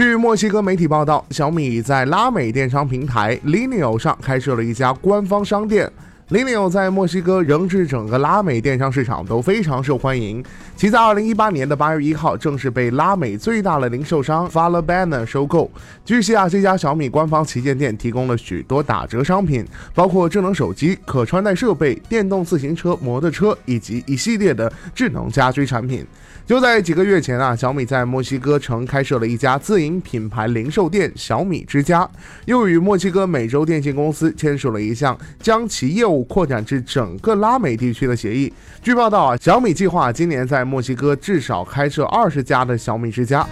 据墨西哥媒体报道，小米在拉美电商平台 Linio 上开设了一家官方商店。Linio 在墨西哥仍至整个拉美电商市场都非常受欢迎。其在2018年的8月1号正式被拉美最大的零售商 Falabella 收购。据悉啊，这家小米官方旗舰店提供了许多打折商品，包括智能手机、可穿戴设备、电动自行车、摩托车以及一系列的智能家居产品。就在几个月前啊，小米在墨西哥城开设了一家自营品牌零售店——小米之家，又与墨西哥美洲电信公司签署了一项将其业务扩展至整个拉美地区的协议。据报道啊，小米计划今年在墨西哥至少开设二十家的小米之家。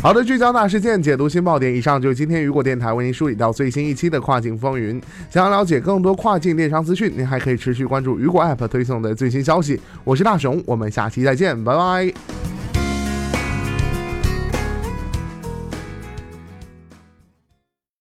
好的，聚焦大事件，解读新爆点。以上就是今天雨果电台为您梳理到最新一期的跨境风云。想要了解更多跨境电商资讯，您还可以持续关注雨果 App 推送的最新消息。我是大熊，我们下期再见，拜拜。